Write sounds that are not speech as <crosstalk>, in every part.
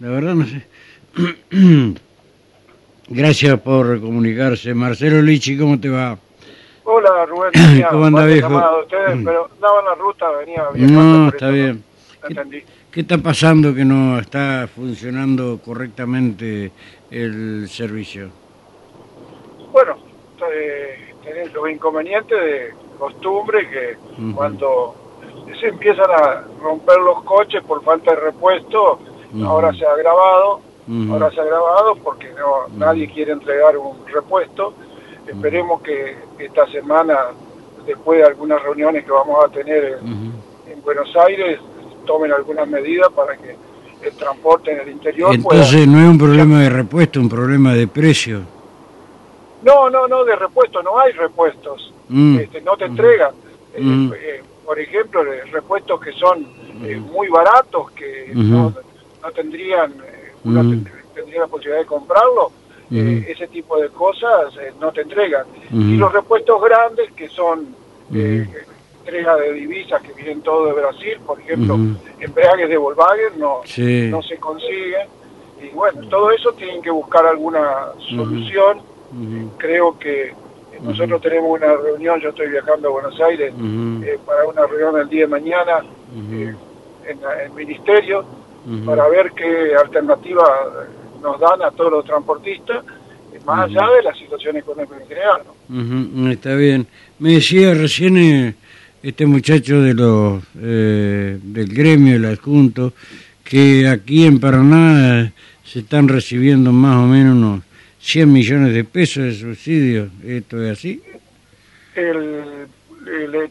la verdad no sé. <clears throat> Gracias por comunicarse. Marcelo Lichi, ¿cómo te va? Hola Rubén, <clears throat> ¿Cómo anda viejo? Ustedes, pero daba la ruta, venía. No, está bien. No. ¿Qué está pasando que no está funcionando correctamente el servicio? Bueno, eh, tenés los inconvenientes de costumbre que cuando se empiezan a romper los coches por falta de repuesto, ahora se ha agravado, ahora se ha agravado porque no nadie quiere entregar un repuesto. Esperemos que esta semana, después de algunas reuniones que vamos a tener en Buenos Aires, tomen algunas medidas para que el transporte en el interior Entonces no es un problema de repuesto, un problema de precio. No, no, no, de repuesto, no hay repuestos. Mm. Este, no te entregan. Eh, mm. eh, por ejemplo, repuestos que son eh, muy baratos, que no, tendrían, tendría la posibilidad de comprarlo, ese tipo de cosas no te entregan. Y los repuestos grandes, que son entrega de divisas que vienen todo de Brasil, por ejemplo, embragues de Volkswagen no, no se consiguen. Y bueno, todo eso tienen que buscar alguna solución. Creo que nosotros tenemos una reunión, yo estoy viajando a Buenos Aires eh, para una reunión el día de mañana eh, en el ministerio para ver qué alternativa nos dan a todos los transportistas, más allá de la situación económica en Está bien. Me decía recién eh, este muchacho de los eh, del gremio, el adjunto, que aquí en Paraná se están recibiendo más o menos unos 100 millones de pesos de subsidios. ¿Esto es así? El,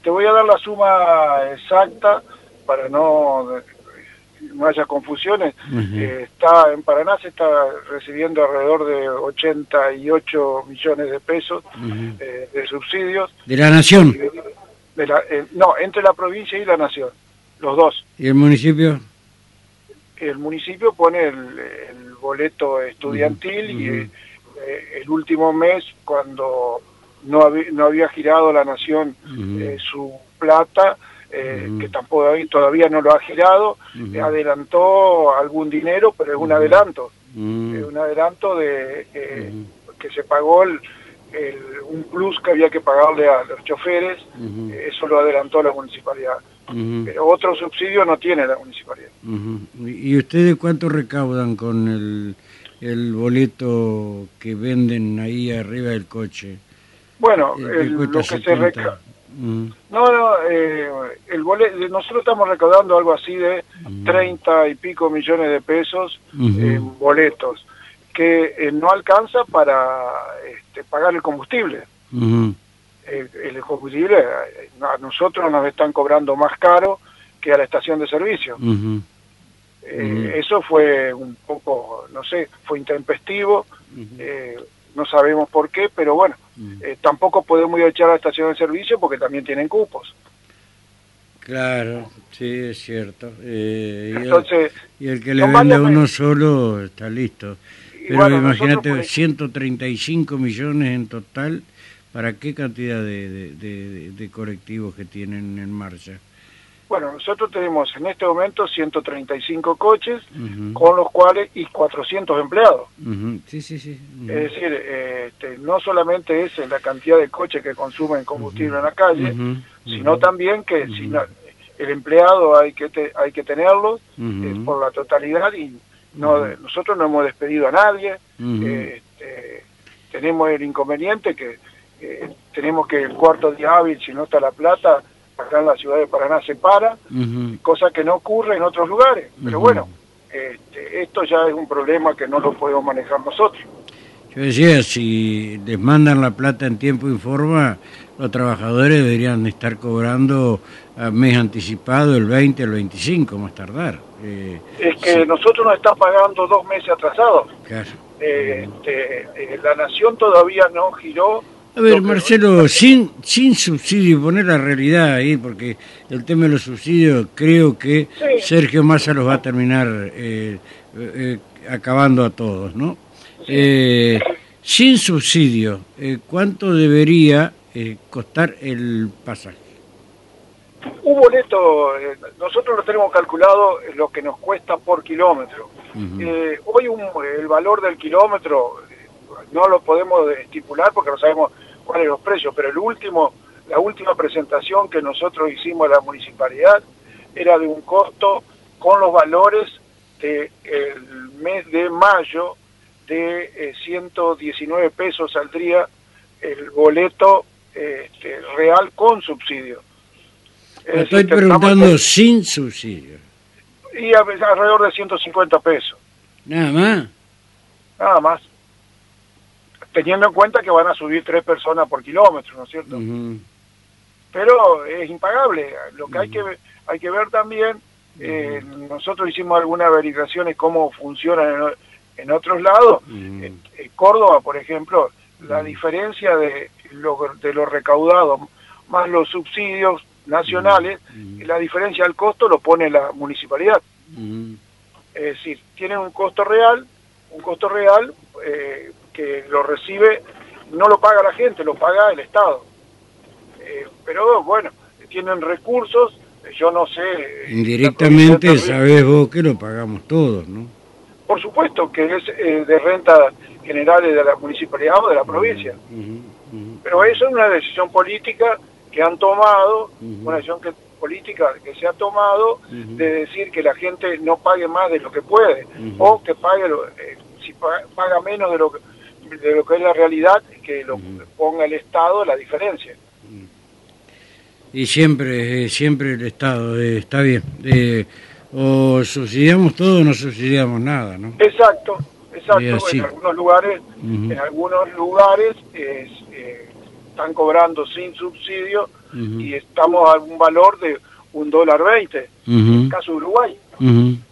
te voy a dar la suma exacta para no, no haya confusiones. Eh, está En Paraná se está recibiendo alrededor de 88 millones de pesos eh, de subsidios. ¿De la nación? Eh, no, entre la provincia y la nación, los dos. ¿Y el municipio? El municipio pone el, boleto estudiantil y eh, el último mes, cuando no, había, no había girado la nación eh, que tampoco todavía no lo ha girado, adelantó algún dinero, pero es un adelanto. Es un adelanto de que se pagó el, un plus que había que pagarle a los choferes, eso lo adelantó la municipalidad. Pero otro subsidio no tiene la municipalidad. ¿Y ustedes cuánto recaudan con el, el boleto que venden ahí arriba del coche? Bueno, eh, lo que se recauda... No, no, eh, el boleto, nosotros estamos recaudando algo así de 30 y pico millones de pesos en boletos que eh, no alcanza para este, pagar el combustible. el, combustible eh, a nosotros nos están cobrando más caro que a la estación de servicio. Eh, eso fue un poco, no sé, fue intempestivo, no sabemos por qué, pero bueno, tampoco podemos ir a echar a la estación de servicio porque también tienen cupos. Claro, sí, es cierto. Entonces, y, el, que le vende a uno solo está listo. Pero imagínate, 135 millones en total, ¿para qué cantidad de, de, colectivos que tienen en marcha? Bueno, nosotros tenemos en este momento 135 coches, con los cuales y 400 empleados. Sí, sí, sí. Es decir, este, no solamente es la cantidad de coches que consumen combustible en la calle, sino también que si el empleado hay que hay que tenerlo eh, por la totalidad y no, Nosotros no hemos despedido a nadie, este, tenemos el inconveniente que tenemos que el cuarto día hábil, si no está la plata, acá en la ciudad de Paraná se para, cosa que no ocurre en otros lugares. Pero bueno, este, esto ya es un problema que no lo podemos manejar nosotros. Yo decía, si les mandan la plata en tiempo y forma, los trabajadores deberían estar cobrando a mes anticipado el 20 el 25, más tardar. Eh, es que nosotros nos están pagando dos meses atrasados. Claro. Eh, este, eh, la nación todavía no giró. A ver, Marcelo, sin, sin subsidio, poner la realidad ahí, porque el tema de los subsidios creo que Sergio Massa los va a terminar acabando a todos, ¿no? sin subsidio, ¿cuánto debería costar el pasaje? un boleto, eh, nosotros lo tenemos calculado lo que nos cuesta por kilómetro. Eh, hoy el valor del kilómetro no lo podemos estipular porque no sabemos cuáles los precios, pero el último, la última presentación que nosotros hicimos a la municipalidad era de un costo con los valores del mes de mayo de 119 pesos saldría el boleto este, real con subsidio. estoy preguntando sin subsidio. Y alrededor de 150 pesos. Nada más. Nada más. Teniendo en cuenta que van a subir tres personas por kilómetro, ¿no es cierto? Pero es impagable. Lo que hay que hay que ver también, eh, nosotros hicimos algunas averiguaciones cómo funcionan en, otros lados. En, Córdoba, por ejemplo, la diferencia de lo, de lo recaudado más los subsidios nacionales, la diferencia del costo lo pone la municipalidad. Es decir, tienen un costo real, un costo real eh, que lo recibe, no lo paga la gente, lo paga el Estado. Eh, pero bueno, tienen recursos, yo no sé... Indirectamente sabés vos que lo pagamos todos, ¿no? Por supuesto que es eh, de renta generales de la municipalidad o de la provincia. Pero eso es una decisión política que han tomado, una decisión que, política que se ha tomado de decir que la gente no pague más de lo que puede o que pague, eh, si paga, menos de lo que, de lo que es la realidad, que lo ponga el Estado la diferencia. Y siempre, eh, siempre el Estado, eh, está bien. o subsidiamos todo o no subsidiamos nada, ¿no? Exacto, exacto. En algunos lugares, en algunos lugares eh, están cobrando sin subsidio y estamos a un valor de un dólar veinte. En el caso de Uruguay.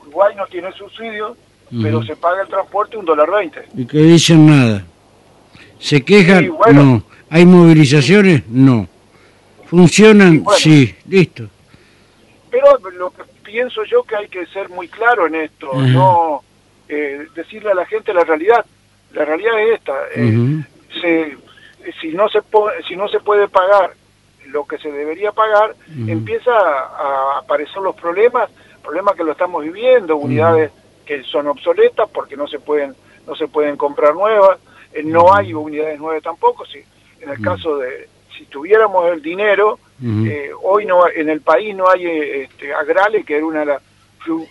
Uruguay no tiene subsidio, pero se paga el transporte un dólar veinte. ¿Y que dicen nada? ¿Se quejan? no. ¿Hay movilizaciones? No. ¿Funcionan? sí, listo. Pero lo que pienso yo que hay que ser muy claro en esto, no eh, decirle a la gente la realidad. La realidad es esta. Eh, si, no se si no se puede pagar lo que se debería pagar, empieza a, aparecer los problemas, problemas que lo estamos viviendo, unidades que son obsoletas porque no se pueden no se pueden comprar nuevas, eh, no hay unidades nuevas tampoco, si en el caso de si tuviéramos el dinero, hoy no en el país no hay este, Agrale, que era una de las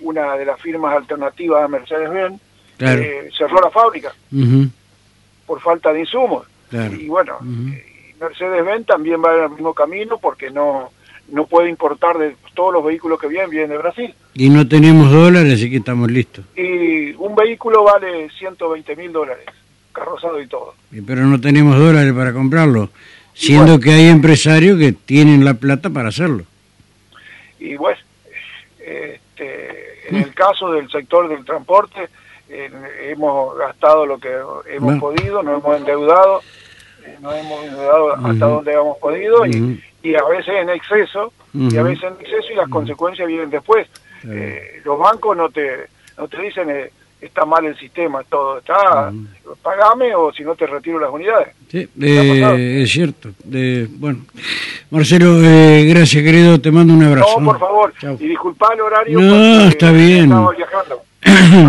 una de las firmas alternativas a Mercedes-Benz, eh, cerró la fábrica por falta de insumos. Y bueno, eh, Mercedes-Benz también va en el mismo camino porque no no puede importar de todos los vehículos que vienen, vienen de Brasil. Y no tenemos dólares, así que estamos listos. Y un vehículo vale 120 mil dólares, carrozado y todo. pero no tenemos dólares para comprarlo, siendo que hay empresarios que tienen la plata para hacerlo. Y bueno, este, en el caso del sector del transporte, hemos gastado lo que hemos podido, nos hemos endeudado, nos hemos endeudado hasta donde hemos podido y, a veces en exceso, y a veces en exceso y las consecuencias vienen después. Eh, los bancos no te, no te dicen eh, está mal el sistema, todo está, pagame o si no te retiro las unidades. Sí, eh, es cierto. bueno, Marcelo, eh, gracias querido, te mando un abrazo. No, por favor, y disculpa el horario. No, está bien. Estamos viajando. <clears throat>